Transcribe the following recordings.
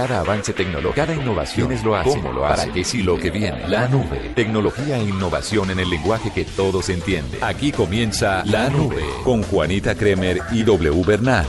Cada avance tecnológico, cada innovación es lo hace, cómo lo hace, para qué sí lo que viene. La nube, tecnología e innovación en el lenguaje que todos entienden. Aquí comienza La Nube con Juanita Kremer y W Bernal.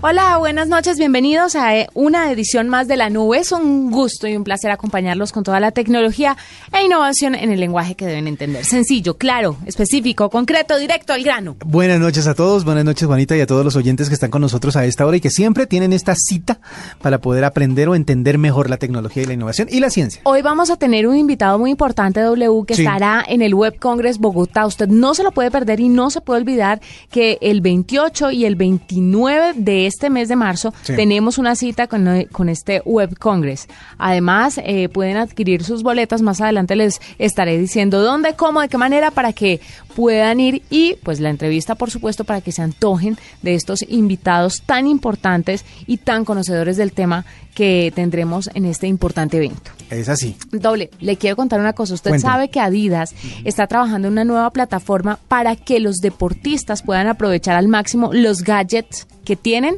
Hola, buenas noches, bienvenidos a eh, una edición más de La Nube. Es un gusto y un placer acompañarlos con toda la tecnología e innovación en el lenguaje que deben entender. Sencillo, claro, específico, concreto, directo al grano. Buenas noches a todos, buenas noches Juanita y a todos los oyentes que están con nosotros a esta hora y que siempre tienen esta cita para poder aprender o entender mejor la tecnología y la innovación y la ciencia. Hoy vamos a tener un invitado muy importante, W, que Sí. estará en el Web Congress Bogotá. Usted no se lo puede perder y no se puede olvidar que el 28 y el 29 de este mes de marzo Sí. tenemos una cita con, eh, con este Web Congress. Además, eh, pueden adquirir sus boletas. Más adelante les estaré diciendo dónde, cómo, de qué manera para que puedan ir y pues la entrevista, por supuesto, para que se antojen de estos invitados tan importantes y tan conocedores del tema que tendremos en este importante evento. Es así. Doble, le quiero contar una cosa. Usted sabe que Adidas está trabajando en una nueva plataforma para que los deportistas puedan aprovechar al máximo los gadgets que tienen,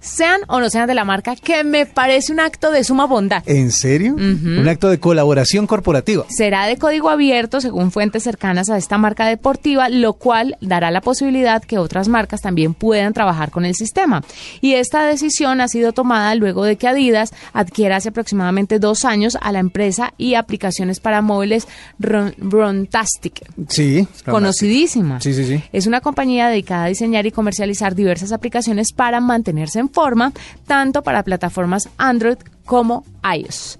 sean o no sean de la marca, que me parece un acto de suma bondad. ¿En serio? Un acto de colaboración corporativa. Será de código abierto según fuentes cercanas a esta marca deportiva, lo cual dará la posibilidad que otras marcas también puedan trabajar con el sistema. Y esta decisión ha sido tomada luego de que Adidas adquiera hace aproximadamente dos años a la empresa y aplicaciones para móviles Ron- Rontastic. Sí. Conocidísima. Sí, sí, sí. Es una compañía dedicada a diseñar y comercializar diversas aplicaciones para mantenerse en forma, tanto para plataformas Android como iOS.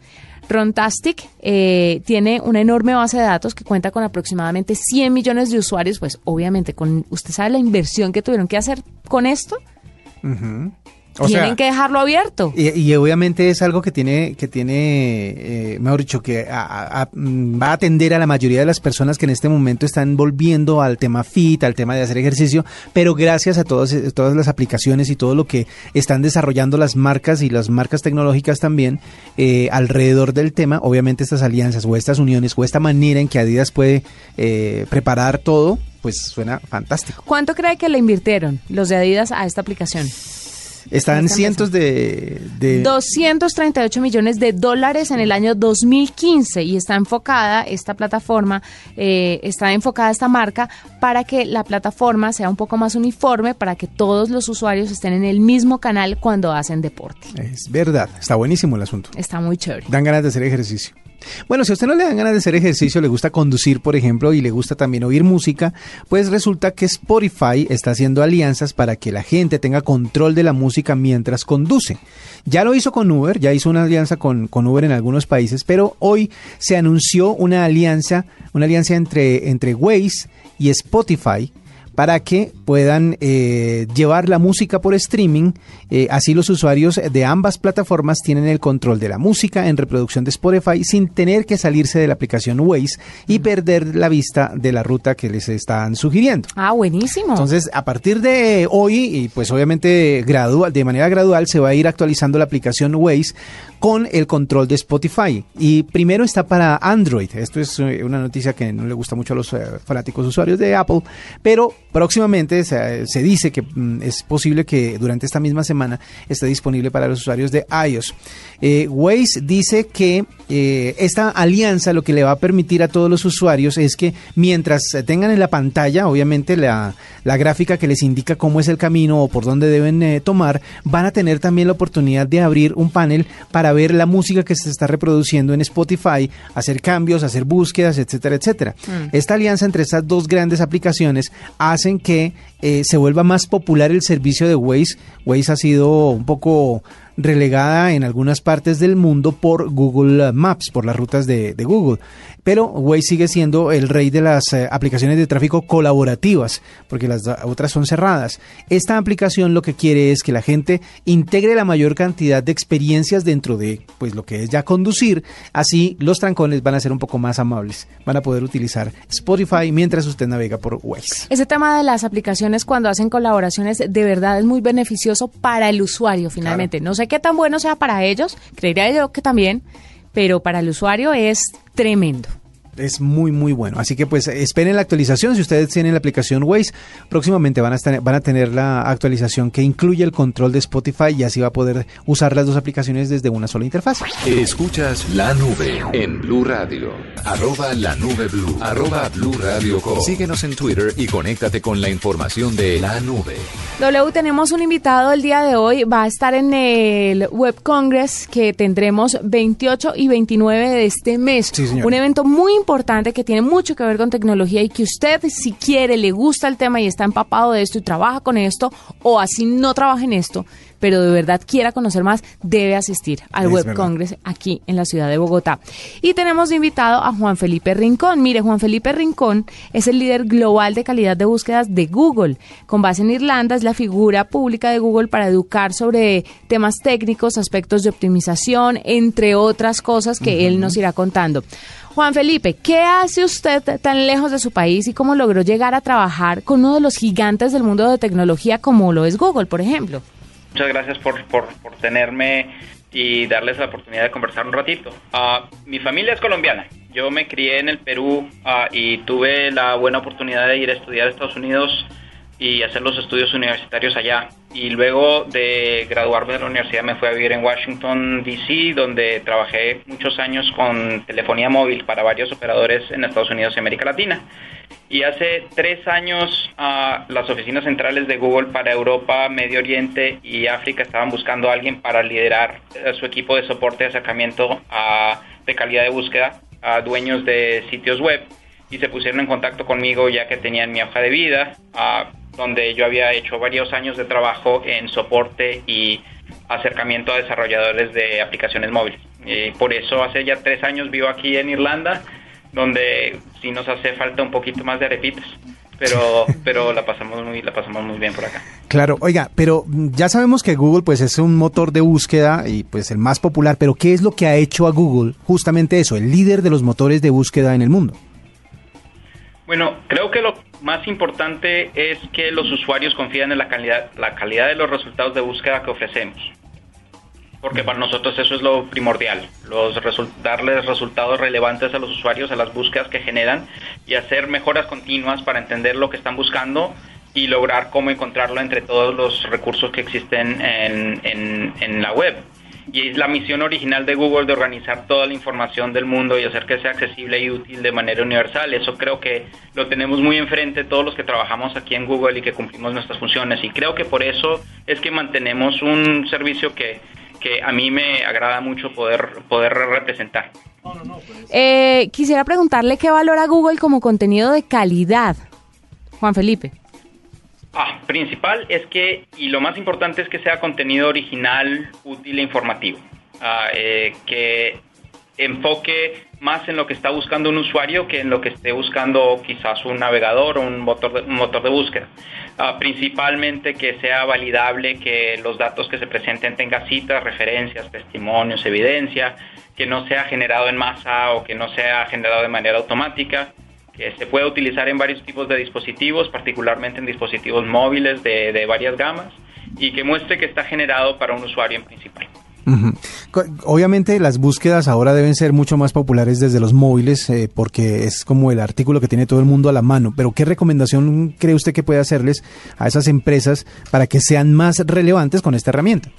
Rontastic eh, tiene una enorme base de datos que cuenta con aproximadamente 100 millones de usuarios, pues obviamente con usted sabe la inversión que tuvieron que hacer con esto, O tienen sea, que dejarlo abierto. Y, y obviamente es algo que tiene, que tiene, eh, mejor dicho, que a- a- a- va a atender a la mayoría de las personas que en este momento están volviendo al tema fit, al tema de hacer ejercicio, pero gracias a todas, eh, todas las aplicaciones y todo lo que están desarrollando las marcas y las marcas tecnológicas también eh, alrededor del tema, obviamente estas alianzas o estas uniones o esta manera en que Adidas puede eh, preparar todo, pues suena fantástico. ¿Cuánto cree que le invirtieron los de Adidas a esta aplicación? Están cientos de... de 238 millones de dólares en el año 2015 y está enfocada esta plataforma, eh, está enfocada esta marca para que la plataforma sea un poco más uniforme, para que todos los usuarios estén en el mismo canal cuando hacen deporte. Es verdad, está buenísimo el asunto. Está muy chévere. Dan ganas de hacer ejercicio. Bueno, si a usted no le dan ganas de hacer ejercicio, le gusta conducir, por ejemplo, y le gusta también oír música, pues resulta que Spotify está haciendo alianzas para que la gente tenga control de la música mientras conduce. Ya lo hizo con Uber, ya hizo una alianza con, con Uber en algunos países, pero hoy se anunció una alianza, una alianza entre, entre Waze y Spotify para que puedan eh, llevar la música por streaming. Eh, así los usuarios de ambas plataformas tienen el control de la música en reproducción de Spotify sin tener que salirse de la aplicación Waze y perder la vista de la ruta que les están sugiriendo. Ah, buenísimo. Entonces, a partir de hoy, y pues obviamente gradual, de manera gradual, se va a ir actualizando la aplicación Waze con el control de Spotify. Y primero está para Android. Esto es eh, una noticia que no le gusta mucho a los fanáticos usuarios de Apple, pero próximamente se, dice que mm, es posible que durante esta misma semana esté disponible para los usuarios de iOS. Eh, Waze dice que eh, esta alianza lo que le va a permitir a todos los usuarios es que mientras tengan en la pantalla, obviamente la, la gráfica que les indica cómo es el camino o por dónde deben eh, tomar, van a tener también la oportunidad de abrir un panel para ver la música que se está reproduciendo en Spotify, hacer cambios, hacer búsquedas, etcétera, etcétera. Esta alianza entre estas dos grandes aplicaciones hacen que eh, se vuelva más popular el servicio de Waze. Waze ha sido un poco relegada en algunas partes del mundo por Google Maps, por las rutas de, Google. Pero Waze sigue siendo el rey de las eh, aplicaciones de tráfico colaborativas, porque las otras son cerradas. Esta aplicación lo que quiere es que la gente integre la mayor cantidad de experiencias dentro de pues lo que es ya conducir, así los trancones van a ser un poco más amables. Van a poder utilizar Spotify mientras usted navega por Waze. Ese tema de las aplicaciones cuando hacen colaboraciones de verdad es muy beneficioso para el usuario finalmente. No sé qué tan bueno sea para ellos, creería yo que también, pero para el usuario es tremendo. Es muy muy bueno. Así que pues esperen la actualización. Si ustedes tienen la aplicación Waze, próximamente van a, estar, van a tener la actualización que incluye el control de Spotify y así va a poder usar las dos aplicaciones desde una sola interfaz. Escuchas la nube en Blue Radio. Arroba la nube Blue. Arroba Blue Radio Síguenos en Twitter y conéctate con la información de la nube. W, tenemos un invitado el día de hoy. Va a estar en el Web Congress que tendremos 28 y 29 de este mes. un evento muy importante que tiene mucho que ver con tecnología y que usted, si quiere, le gusta el tema y está empapado de esto y trabaja con esto, o así no trabaja en esto, pero de verdad quiera conocer más, debe asistir al Web Congress aquí en la ciudad de Bogotá. Y tenemos invitado a Juan Felipe Rincón. Mire, Juan Felipe Rincón es el líder global de calidad de búsquedas de Google. Con base en Irlanda, es la figura pública de Google para educar sobre temas técnicos, aspectos de optimización, entre otras cosas que él nos irá contando. Juan Felipe, ¿qué hace usted tan lejos de su país y cómo logró llegar a trabajar con uno de los gigantes del mundo de tecnología como lo es Google, por ejemplo? Muchas gracias por, por, tenerme y darles la oportunidad de conversar un ratito. Uh, mi familia es colombiana. Yo me crié en el Perú uh, y tuve la buena oportunidad de ir a estudiar a Estados Unidos y hacer los estudios universitarios allá. Y luego de graduarme de la universidad me fui a vivir en Washington, D.C., donde trabajé muchos años con telefonía móvil para varios operadores en Estados Unidos y América Latina. Y hace tres años uh, las oficinas centrales de Google para Europa, Medio Oriente y África estaban buscando a alguien para liderar eh, su equipo de soporte de acercamiento a, de calidad de búsqueda a dueños de sitios web y se pusieron en contacto conmigo ya que tenían mi hoja de vida, donde yo había hecho varios años de trabajo en soporte y acercamiento a desarrolladores de aplicaciones móviles. Y por eso hace ya tres años vivo aquí en Irlanda donde sí nos hace falta un poquito más de arepitas. Pero, pero la pasamos muy, la pasamos muy bien por acá. Claro, oiga, pero ya sabemos que Google pues es un motor de búsqueda y pues el más popular, pero ¿qué es lo que ha hecho a Google justamente eso, el líder de los motores de búsqueda en el mundo? Bueno, creo que lo más importante es que los usuarios confían en la calidad, la calidad de los resultados de búsqueda que ofrecemos porque para nosotros eso es lo primordial, los darles resultados relevantes a los usuarios, a las búsquedas que generan y hacer mejoras continuas para entender lo que están buscando y lograr cómo encontrarlo entre todos los recursos que existen en, en, la web. Y es la misión original de Google de organizar toda la información del mundo y hacer que sea accesible y útil de manera universal. Eso creo que lo tenemos muy enfrente todos los que trabajamos aquí en Google y que cumplimos nuestras funciones. Y creo que por eso es que mantenemos un servicio que que a mí me agrada mucho poder, poder representar. Eh, quisiera preguntarle qué valora Google como contenido de calidad, Juan Felipe. Ah, principal es que, y lo más importante es que sea contenido original, útil e informativo. Ah, eh, que enfoque más en lo que está buscando un usuario que en lo que esté buscando quizás un navegador o un motor de, un motor de búsqueda. Ah, principalmente que sea validable, que los datos que se presenten tengan citas, referencias, testimonios, evidencia, que no sea generado en masa o que no sea generado de manera automática, que se pueda utilizar en varios tipos de dispositivos, particularmente en dispositivos móviles de, de varias gamas, y que muestre que está generado para un usuario en principal. Obviamente las búsquedas ahora deben ser mucho más populares desde los móviles eh, porque es como el artículo que tiene todo el mundo a la mano. Pero ¿qué recomendación cree usted que puede hacerles a esas empresas para que sean más relevantes con esta herramienta?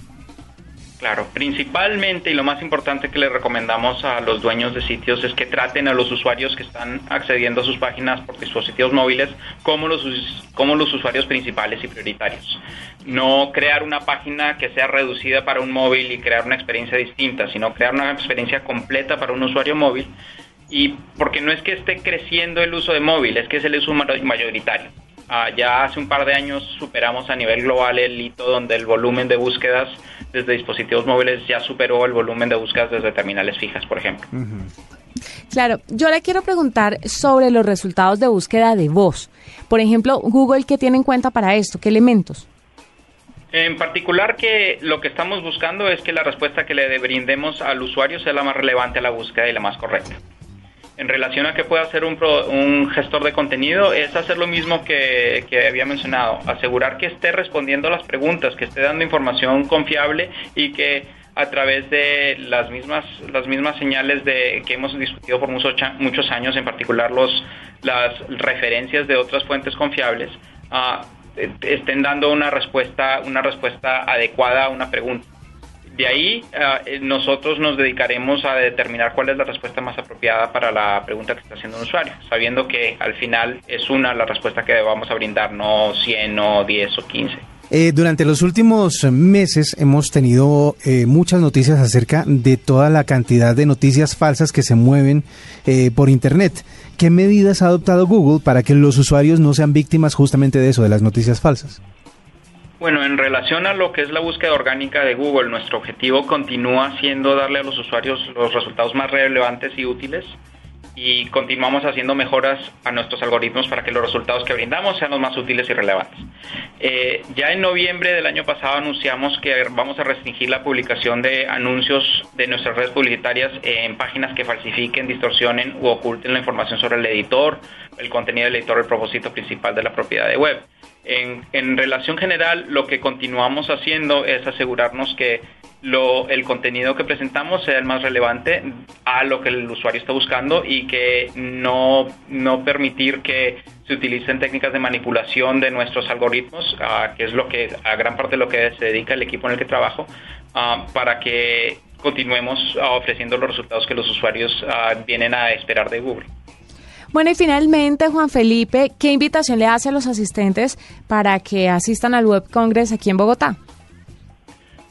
Claro, principalmente y lo más importante que le recomendamos a los dueños de sitios es que traten a los usuarios que están accediendo a sus páginas por dispositivos móviles como los, como los usuarios principales y prioritarios. No crear una página que sea reducida para un móvil y crear una experiencia distinta, sino crear una experiencia completa para un usuario móvil. Y porque no es que esté creciendo el uso de móvil, es que es el uso mayoritario. Ah, ya hace un par de años superamos a nivel global el hito donde el volumen de búsquedas desde dispositivos móviles ya superó el volumen de búsquedas desde terminales fijas, por ejemplo. Claro, yo le quiero preguntar sobre los resultados de búsqueda de voz. Por ejemplo, Google, ¿qué tiene en cuenta para esto? ¿Qué elementos? En particular que lo que estamos buscando es que la respuesta que le brindemos al usuario sea la más relevante a la búsqueda y la más correcta en relación a qué puede hacer un, un gestor de contenido es hacer lo mismo que, que, había mencionado, asegurar que esté respondiendo a las preguntas, que esté dando información confiable y que a través de las mismas las mismas señales de que hemos discutido por muchos, años, en particular los las referencias de otras fuentes confiables, uh, estén dando una respuesta una respuesta adecuada a una pregunta. De ahí uh, nosotros nos dedicaremos a determinar cuál es la respuesta más apropiada para la pregunta que está haciendo un usuario, sabiendo que al final es una la respuesta que vamos a brindar, no 100 o 10 o 15. Eh, durante los últimos meses hemos tenido eh, muchas noticias acerca de toda la cantidad de noticias falsas que se mueven eh, por Internet. ¿Qué medidas ha adoptado Google para que los usuarios no sean víctimas justamente de eso, de las noticias falsas? Bueno, en relación a lo que es la búsqueda orgánica de Google, nuestro objetivo continúa siendo darle a los usuarios los resultados más relevantes y útiles y continuamos haciendo mejoras a nuestros algoritmos para que los resultados que brindamos sean los más útiles y relevantes. Eh, ya en noviembre del año pasado anunciamos que vamos a restringir la publicación de anuncios de nuestras redes publicitarias en páginas que falsifiquen, distorsionen u oculten la información sobre el editor, el contenido del editor, el propósito principal de la propiedad de web. En, en relación general, lo que continuamos haciendo es asegurarnos que lo, el contenido que presentamos sea el más relevante a lo que el usuario está buscando y que no, no permitir que se utilicen técnicas de manipulación de nuestros algoritmos, uh, que es lo que a gran parte de lo que se dedica el equipo en el que trabajo, uh, para que continuemos uh, ofreciendo los resultados que los usuarios vienen a esperar de Google. Bueno, y finalmente, Juan Felipe, ¿qué invitación le hace a los asistentes para que asistan al Web Congress aquí en Bogotá?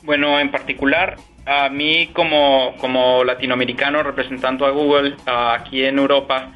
Bueno, en particular, a mí como, como latinoamericano representando a Google aquí en Europa,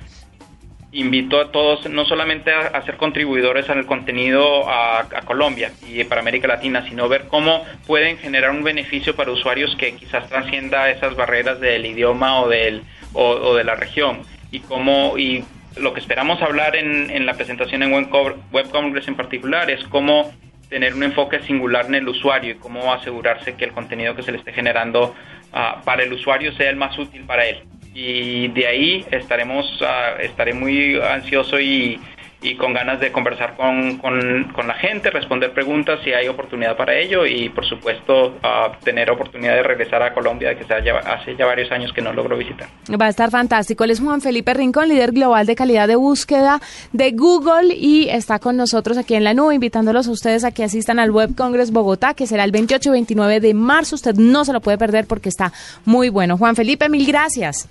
invito a todos no solamente a, ser contribuidores el contenido a, Colombia y para América Latina, sino ver cómo pueden generar un beneficio para usuarios que quizás trascienda esas barreras del idioma o, del, o, de la región y cómo y lo que esperamos hablar en, en la presentación en Web Congress en particular es cómo tener un enfoque singular en el usuario y cómo asegurarse que el contenido que se le esté generando uh, para el usuario sea el más útil para él. Y de ahí estaremos, uh, estaré muy ansioso y, y con ganas de conversar con, con, la gente, responder preguntas si hay oportunidad para ello y por supuesto uh, tener oportunidad de regresar a Colombia que ya, hace ya varios años que no logro visitar. Va a estar fantástico. Él es Juan Felipe Rincón, líder global de calidad de búsqueda de Google y está con nosotros aquí en la nube invitándolos a ustedes a que asistan al Web Congress Bogotá que será el 28 y 29 de marzo. Usted no se lo puede perder porque está muy bueno. Juan Felipe, mil gracias.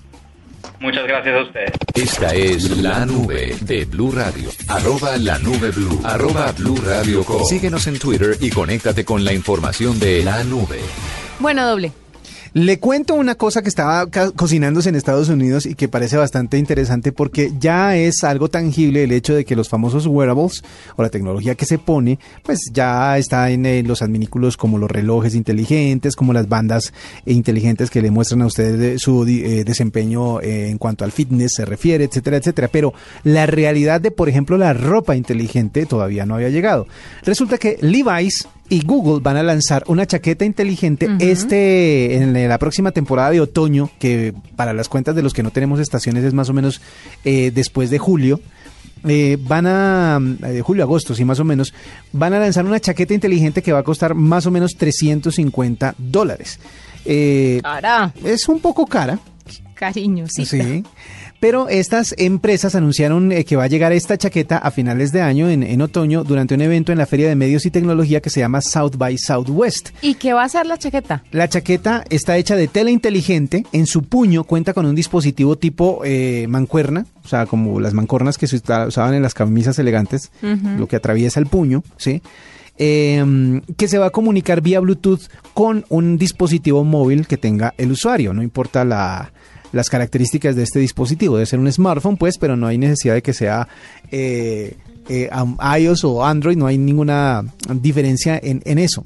Muchas gracias a ustedes. Esta es la nube de Blue Radio. Arroba la nube Blue. Arroba Blue Radio Com. Síguenos en Twitter y conéctate con la información de la nube. Bueno, doble. Le cuento una cosa que estaba cocinándose en Estados Unidos y que parece bastante interesante porque ya es algo tangible el hecho de que los famosos wearables o la tecnología que se pone, pues ya está en, eh, los adminículos como los relojes inteligentes, como las bandas inteligentes que le muestran a ustedes su eh, desempeño eh, en cuanto al fitness se refiere, etcétera, etcétera. Pero la realidad de, por ejemplo, la ropa inteligente todavía no había llegado. Resulta que Levi's y Google van a lanzar una chaqueta inteligente este en la próxima temporada de otoño, que para las cuentas de los que no tenemos estaciones es más o menos eh, después de julio. Eh, van a, de eh, julio agosto, sí, más o menos, van a lanzar una chaqueta inteligente que va a costar más o menos 350 dólares. cara. Es un poco cara. Cariño, sí. Sí. Pero estas empresas anunciaron eh, que va a llegar esta chaqueta a finales de año, en, otoño, durante un evento en la Feria de Medios y Tecnología que se llama South by Southwest. ¿Y qué va a ser la chaqueta? La chaqueta está hecha de tela inteligente. En su puño cuenta con un dispositivo tipo eh, mancuerna, o sea, como las mancornas que se usaban en las camisas elegantes, lo que atraviesa el puño, ¿sí? Em, que se va a comunicar vía Bluetooth con un dispositivo móvil que tenga el usuario, no importa la, las características de este dispositivo. Debe ser un smartphone, pues, pero no hay necesidad de que sea eh, eh, iOS o Android, no hay ninguna diferencia en, eso.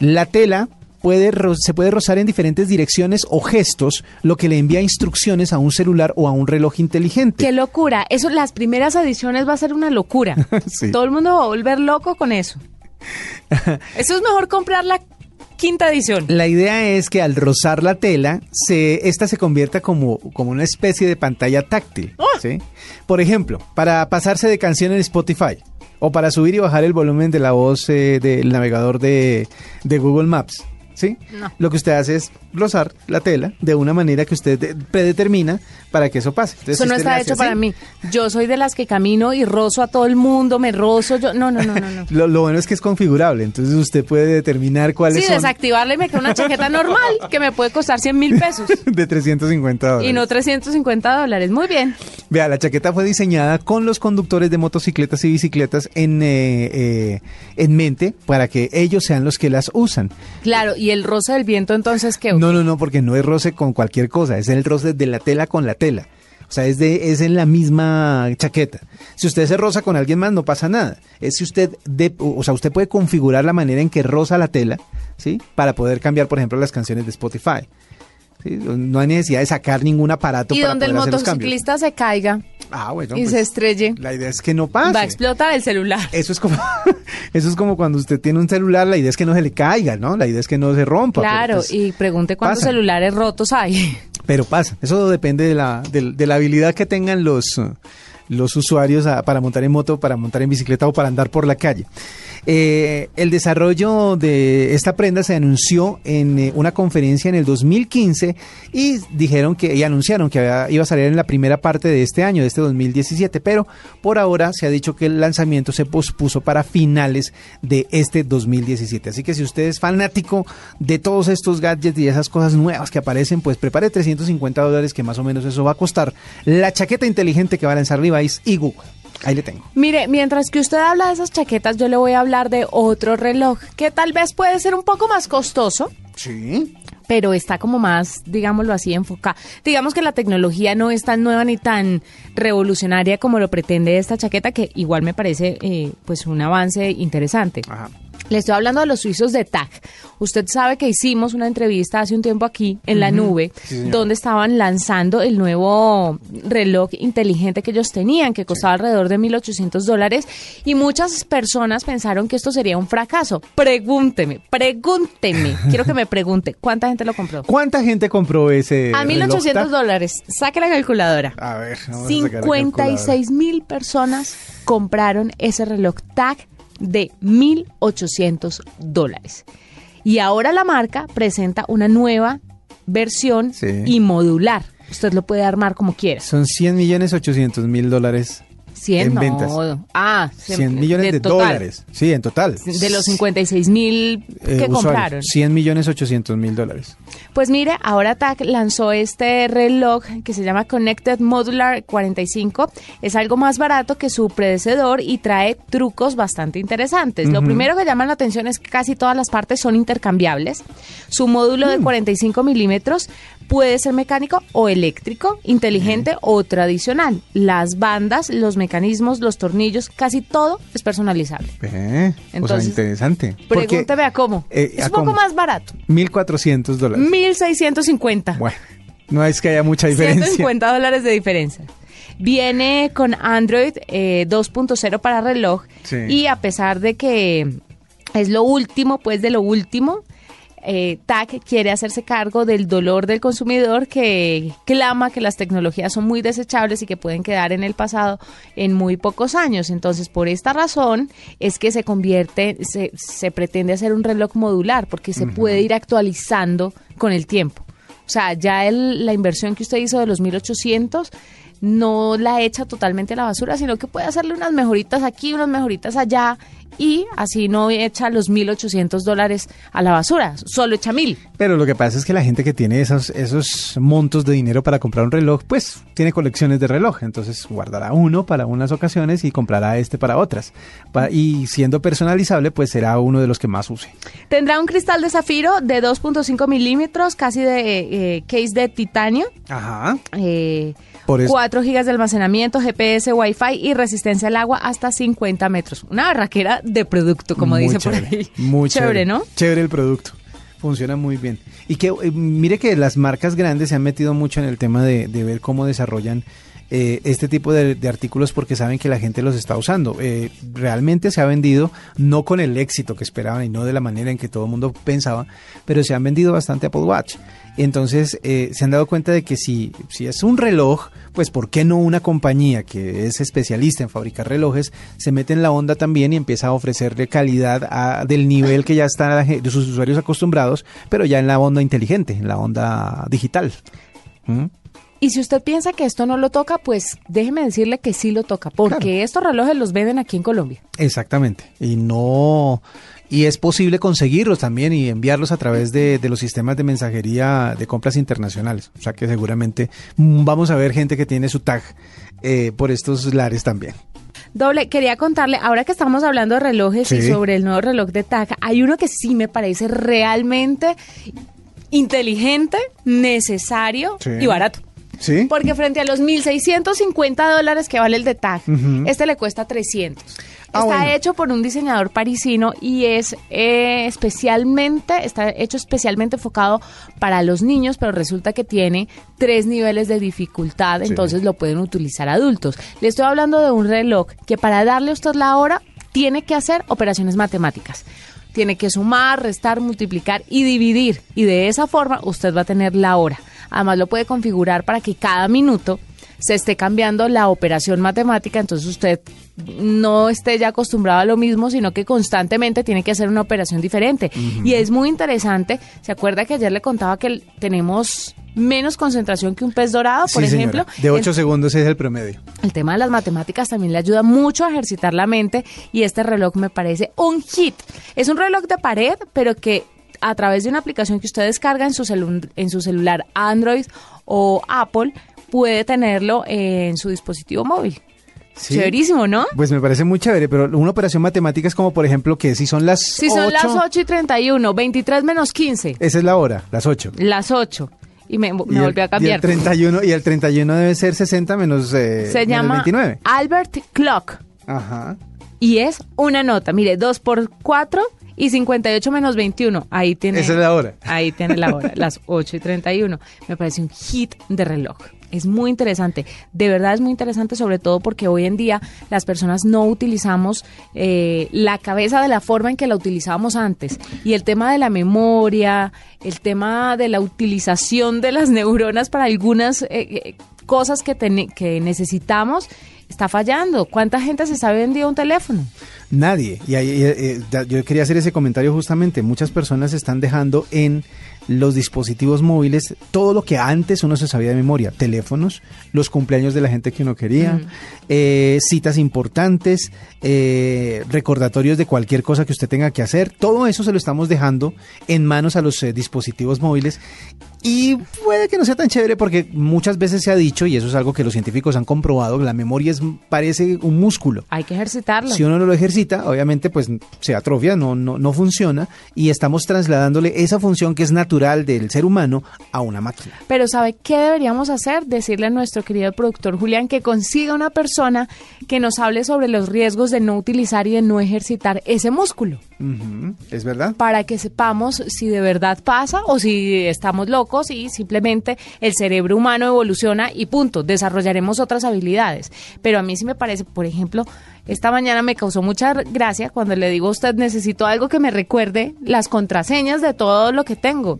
La tela Puede, se puede rozar en diferentes direcciones o gestos, lo que le envía instrucciones a un celular o a un reloj inteligente. ¡Qué locura! Eso, las primeras ediciones va a ser una locura. Todo el mundo va a volver loco con eso. eso es mejor comprarla quinta edición. La idea es que al rozar la tela, se, esta se convierta como, como una especie de pantalla táctil. ¡Oh! ¿sí? Por ejemplo, para pasarse de canción en Spotify o para subir y bajar el volumen de la voz eh, del navegador de, Google Maps. ¿sí? No. Lo que usted hace es rozar la tela de una manera que usted de- predetermina para que eso pase. Entonces, Eso no está hecho para mí. Yo soy de las que camino y rozo a todo el mundo, me rozo yo. No, no, no, no. no. Lo, lo bueno es que es configurable, entonces usted puede determinar cuáles Sí, son desactivarle y me queda una chaqueta normal que me puede costar 100 mil pesos de 350 dólares. y no 350 dólares. Muy bien. Vea, la chaqueta fue diseñada con los conductores de motocicletas y bicicletas en, eh, eh, en mente para que ellos sean los que las usan. Claro, y el roce del viento entonces qué? No, no, no, porque no es roce con cualquier cosa, es el roce de la tela con la tela. O sea, es, de, es en la misma chaqueta. Si usted se roza con alguien más, no pasa nada. Es si usted, o sea, usted puede configurar la manera en que roza la tela, ¿sí? Para poder cambiar, por ejemplo, las canciones de Spotify. ¿Sí? No hay necesidad de sacar ningún aparato Y para donde el hacer los motociclista se caiga Ah, bueno, y pues, se estrelle, la idea es que no pase. va a explotar el celular. Eso es como eso es como cuando usted tiene un celular, la idea es que no se le caiga, ¿no? La idea es que no se rompa. Claro, pues, y pregunte cuántos pasa. celulares rotos hay. Pero pasa, eso depende de la, de, de la habilidad que tengan los, los usuarios a- para montar en moto, para montar en bicicleta o para andar por la calle. Eh, el desarrollo de esta prenda se anunció en eh, una conferencia en el 2015 y dijeron que y anunciaron que iba a salir en la primera parte de este año, de este 2017, pero por ahora se ha dicho que el lanzamiento se pospuso para finales de este 2017. Así que si usted es fanático de todos estos gadgets y esas cosas nuevas que aparecen, pues prepare 350 dólares, que más o menos eso va a costar la chaqueta inteligente que va a lanzar Levi's y Google. Ahí le tengo. Mire, mientras que usted habla de esas chaquetas, yo le voy a hablar de otro reloj que tal vez puede ser un poco más costoso, Sí. pero está como más, digámoslo así, enfocada. Digamos que la tecnología no es tan nueva ni tan revolucionaria como lo pretende esta chaqueta, que igual me parece eh, pues un avance interesante. Ajá. Le estoy hablando de los suizos de TAC. Usted sabe que hicimos una entrevista hace un tiempo aquí en la nube, Sí, donde estaban lanzando el nuevo reloj inteligente que ellos tenían, que costaba alrededor de 1.800 dólares, y muchas personas pensaron que esto sería un fracaso. Pregúnteme, pregúnteme, quiero que me pregunte, ¿cuánta gente lo compró? ¿Cuánta gente compró ese A reloj 1.800 TAC? dólares. Saque la calculadora. A ver, vamos a sacar la 56 mil personas compraron ese reloj TAG de 1.800 dólares. Y ahora la marca presenta una nueva versión Sí. y modular. Usted lo puede armar como quiera. Son 100 millones 800 mil dólares 100 en no. ventas. Ah, 100 millones de, dólares. Sí, en total. De los 56 mil Eh, que compraron. 100 millones 800 mil dólares. Pues mire, ahora TAC lanzó este reloj que se llama Connected Modular 45. Es algo más barato que su predecesor y trae trucos bastante interesantes. Lo primero que llama la atención es que casi todas las partes son intercambiables. Su módulo de 45 milímetros puede ser mecánico o eléctrico, inteligente o tradicional. Las bandas, los mecanismos, los tornillos, casi todo es personalizable. Eh, o sea, Entonces, interesante. Porque, Pregúnteme a cómo. eh, es ¿a un poco cómo? más barato. 1.400 dólares. 1650. Bueno, no es que haya mucha diferencia. 150 dólares de diferencia. Viene con Android eh, 2.0 para reloj Sí. y a pesar de que es lo último, pues de lo último, eh, TAC quiere hacerse cargo del dolor del consumidor que clama que las tecnologías son muy desechables y que pueden quedar en el pasado en muy pocos años. Entonces, por esta razón es que se convierte, se, se pretende hacer un reloj modular porque se puede ir actualizando con el tiempo. O sea, ya el- la inversión que usted hizo de los 1800 no la echa totalmente a la basura, sino que puede hacerle unas mejoritas aquí, unas mejoritas allá y así no echa los 1800 dólares a la basura, solo echa mil. Pero lo que pasa es que la gente que tiene esos, esos montos de dinero para comprar un reloj, pues tiene colecciones de reloj. Entonces guardará uno para unas ocasiones y comprará este para otras. Y siendo personalizable, pues será uno de los que más use. Tendrá un cristal de zafiro de 2.5 milímetros, casi de eh, case de titanio. Ajá. Eh, Por eso. 4 gigas de almacenamiento, GPS, Wi-Fi y resistencia al agua hasta 50 metros. Una barraquera de producto, como Muy dice chévere, por ahí. Muy chévere, ¿no? Chévere el producto. Funciona muy bien. Y que eh, mire que las marcas grandes se han metido mucho en el tema de, de ver cómo desarrollan eh, este tipo de, artículos porque saben que la gente los está usando. Eh, realmente se ha vendido, no con el éxito que esperaban y no de la manera en que todo el mundo pensaba, pero se han vendido bastante Apple Watch. Entonces eh, se han dado cuenta de que si, si es un reloj, pues ¿por qué no una compañía que es especialista en fabricar relojes se mete en la onda también y empieza a ofrecerle calidad a, del nivel que ya están sus usuarios acostumbrados, pero ya en la onda inteligente, en la onda digital? ¿Mm? Y si usted piensa que esto no lo toca, pues déjeme decirle que sí lo toca, porque estos relojes los venden aquí en Colombia. Exactamente. Y no y es posible conseguirlos también y enviarlos a través de, los sistemas de mensajería de compras internacionales. O sea que seguramente mm, vamos a ver gente que tiene su tag eh, por estos lares también. Doble, quería contarle, ahora que estamos hablando de relojes y sobre el nuevo reloj de tag, hay uno que sí me parece realmente inteligente, necesario y barato. ¿Sí? Porque frente a los 1.650 dólares que vale el de TAG, este le cuesta 300. Ah, está hecho por un diseñador parisino y es eh, especialmente, está hecho especialmente enfocado para los niños, pero resulta que tiene tres niveles de dificultad, entonces lo pueden utilizar adultos. Le estoy hablando de un reloj que para darle a usted la hora tiene que hacer operaciones matemáticas tiene que sumar, restar, multiplicar y dividir. Y de esa forma usted va a tener la hora. Además lo puede configurar para que cada minuto se esté cambiando la operación matemática, entonces usted no esté ya acostumbrado a lo mismo, sino que constantemente tiene que hacer una operación diferente. Y es muy interesante, ¿se acuerda que ayer le contaba que tenemos menos concentración que un pez dorado, por ejemplo? De 8 segundos es el promedio. El tema de las matemáticas también le ayuda mucho a ejercitar la mente y este reloj me parece un hit. Es un reloj de pared, pero que a través de una aplicación que usted descarga en su, en su celular Android o Apple, puede tenerlo en su dispositivo móvil. Chéverísimo, ¿no? Pues me parece muy chévere, pero una operación matemática es como, por ejemplo, que si son las Si son las 8 y 31, 23 menos 15. Esa es la hora, las 8. Las 8. Y me, me volvió a cambiar. Y el, 31, y el 31 debe ser 60 menos, eh, Se llama Albert Clock. Ajá. Y es una nota, mire, 2 por 4 y 58 menos 21. Ahí tiene. Esa es la hora. Ahí tiene la hora, las 8 y 31. Me parece un hit de reloj. Es muy interesante, de verdad es muy interesante, sobre todo porque hoy en día las personas no utilizamos eh, la cabeza de la forma en que la utilizábamos antes. Y el tema de la memoria, el tema de la utilización de las neuronas para algunas eh, eh, cosas que, que necesitamos está fallando. ¿Cuánta gente se sabe vendido un teléfono? Nadie. Y yo quería hacer ese comentario justamente. Muchas personas están dejando en los dispositivos móviles, todo lo que antes uno se sabía de memoria, teléfonos, los cumpleaños de la gente que uno quería, eh, citas importantes, eh, recordatorios de cualquier cosa que usted tenga que hacer, todo eso se lo estamos dejando en manos a los eh, dispositivos móviles y puede que no sea tan chévere porque muchas veces se ha dicho, y eso es algo que los científicos han comprobado, la memoria es, parece un músculo. Hay que ejercitarlo. Si uno no lo ejercita, obviamente pues se atrofia, no, no, no funciona y estamos trasladándole esa función que es natural del ser humano a una máquina. Pero ¿sabe qué deberíamos hacer? Decirle a nuestro querido productor Julián que consiga una persona que nos hable sobre los riesgos de no utilizar y de no ejercitar ese músculo. Es verdad. Para que sepamos si de verdad pasa o si estamos locos y simplemente el cerebro humano evoluciona y punto, desarrollaremos otras habilidades. Pero a mí sí me parece, por ejemplo, esta mañana me causó mucha gracia cuando le digo a usted necesito algo que me recuerde las contraseñas de todo lo que tengo.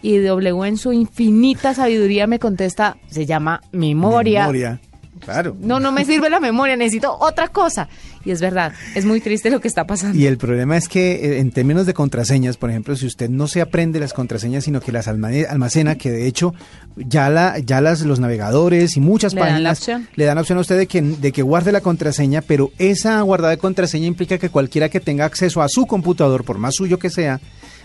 Y W en su infinita sabiduría me contesta, se llama memoria. Memoria. Claro. No, no me sirve la memoria, necesito otra cosa. Y es verdad, es muy triste lo que está pasando. Y el problema es que eh, en términos de contraseñas, por ejemplo, si usted no se aprende las contraseñas, sino que las almacena, que de hecho ya la ya las los navegadores y muchas páginas le dan la opción a usted de que de que guarde la contraseña, pero esa guardada de contraseña implica que cualquiera que tenga acceso a su computador, por más suyo que sea,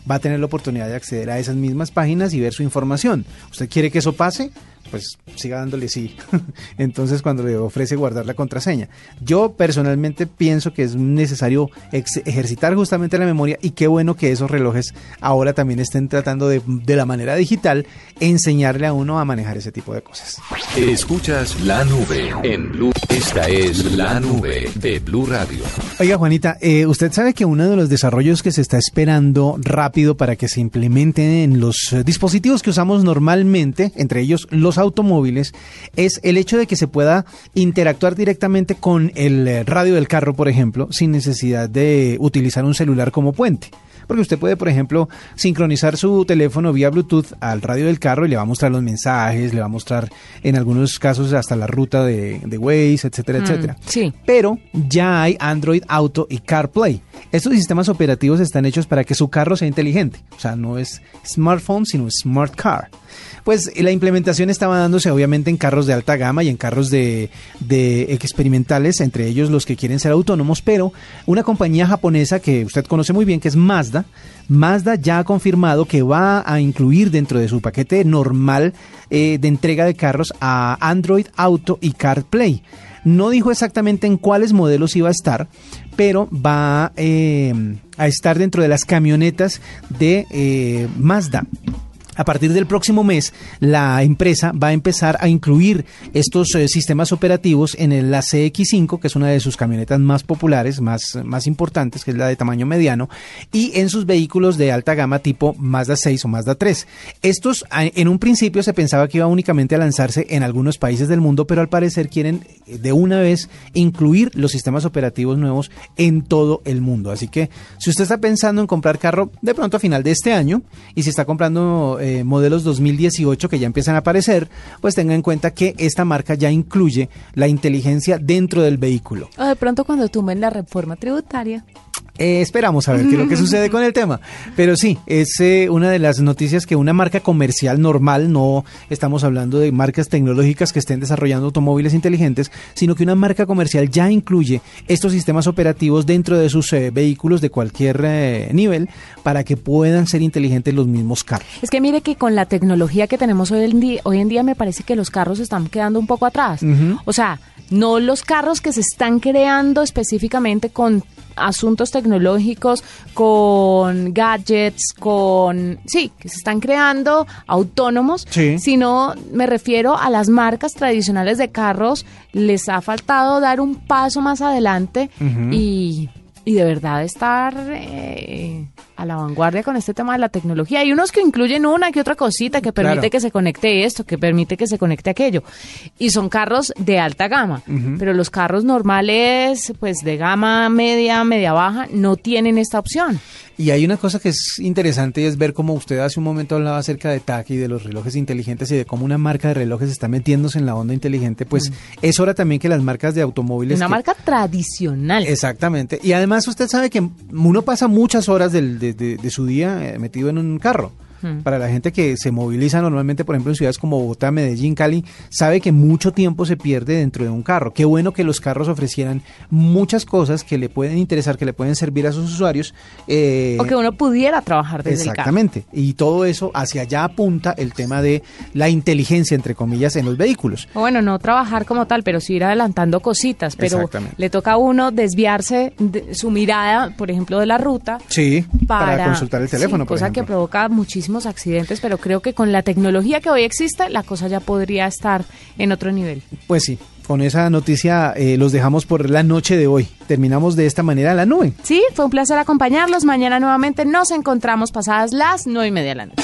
va a tener la oportunidad de acceder a esas mismas páginas y ver su información. ¿Usted quiere que eso pase? Pues siga dándole sí. Entonces cuando le ofrece guardar la contraseña. Yo personalmente pienso que es necesario ejercitar justamente la memoria y qué bueno que esos relojes ahora también estén tratando de, de la manera digital enseñarle a uno a manejar ese tipo de cosas. Escuchas la nube en Blue. Esta es la nube de Blue Radio. Oiga, Juanita, eh, usted sabe que uno de los desarrollos que se está esperando rápido para que se implementen en los eh, dispositivos que usamos normalmente, entre ellos los automóviles, es el hecho de que se pueda interactuar directamente con el eh, radio del carro, por ejemplo, sin necesidad de utilizar un celular como puente. Porque usted puede, por ejemplo, sincronizar su teléfono vía Bluetooth al radio del carro y le va a mostrar los mensajes, le va a mostrar en algunos casos hasta la ruta de, de Waze, etcétera, Mm, etcétera. sí. Pero ya hay Android Auto y CarPlay. Estos sistemas operativos están hechos para que su carro sea inteligente. O sea, no es smartphone, sino smart car. Pues la implementación estaba dándose obviamente en carros de alta gama y en carros de, experimentales, entre ellos los que quieren ser autónomos, pero una compañía japonesa que usted conoce muy bien, que es Mazda, Mazda ya ha confirmado que va a incluir dentro de su paquete normal eh, de entrega de carros a Android Auto y CarPlay. No dijo exactamente en cuáles modelos iba a estar, pero va eh, a estar dentro de las camionetas de eh, Mazda. A partir del próximo mes, la empresa va a empezar a incluir estos eh, sistemas operativos en el, la CX5, que es una de sus camionetas más populares, más, más importantes, que es la de tamaño mediano, y en sus vehículos de alta gama tipo Mazda 6 o Mazda 3. Estos, en un principio se pensaba que iba únicamente a lanzarse en algunos países del mundo, pero al parecer quieren eh, de una vez incluir los sistemas operativos nuevos en todo el mundo. Así que si usted está pensando en comprar carro de pronto a final de este año y si está comprando eh, modelos 2018 que ya empiezan a aparecer, pues tenga en cuenta que esta marca ya incluye la inteligencia dentro del vehículo. O de pronto cuando tumben la reforma tributaria. Eh, esperamos a ver qué es lo que sucede con el tema. Pero sí, es eh, una de las noticias que una marca comercial normal, no estamos hablando de marcas tecnológicas que estén desarrollando automóviles inteligentes, sino que una marca comercial ya incluye estos sistemas operativos dentro de sus eh, vehículos de cualquier eh, nivel para que puedan ser inteligentes los mismos carros. Es que mire que con la tecnología que tenemos hoy en día, hoy en día me parece que los carros están quedando un poco atrás. O sea, no los carros que se están creando específicamente con asuntos tecnológicos, con gadgets, con... Sí, que se están creando autónomos, Sí. sino me refiero a las marcas tradicionales de carros, les ha faltado dar un paso más adelante y, y de verdad estar eh, a la vanguardia con este tema de la tecnología. Hay unos que incluyen una que otra cosita que permite Claro. que se conecte esto, que permite que se conecte aquello. Y son carros de alta gama, pero los carros normales, pues de gama media, media baja, no tienen esta opción. Y hay una cosa que es interesante y es ver cómo usted hace un momento hablaba acerca de TAC y de los relojes inteligentes y de cómo una marca de relojes está metiéndose en la onda inteligente, pues es hora también que las marcas de automóviles... Una que- marca tradicional. Exactamente. Y además usted sabe que uno pasa muchas horas del- de, de- su día eh, metido en un carro. Hmm. Para la gente que se moviliza normalmente, por ejemplo, en ciudades como Bogotá, Medellín, Cali, sabe que mucho tiempo se pierde dentro de un carro. Qué bueno que los carros ofrecieran muchas cosas que le pueden interesar, que le pueden servir a sus usuarios. eh, o que uno pudiera trabajar desde el carro. Exactamente. Y todo eso hacia allá apunta el tema de la inteligencia, entre comillas, en los vehículos. Bueno, no trabajar como tal, pero sí ir adelantando cositas. Pero Exactamente. le toca a uno desviarse de su mirada, por ejemplo, de la ruta. Sí, para, Para, consultar el teléfono, sí, por cosa ejemplo. que provoca muchísimos accidentes, pero creo que con la tecnología que hoy existe, la cosa ya podría estar en otro nivel. Pues sí, con esa noticia eh, los dejamos por la noche de hoy. Terminamos de esta manera la nube. Sí, fue un placer acompañarlos. Mañana nuevamente nos encontramos pasadas las nueve y media de la noche.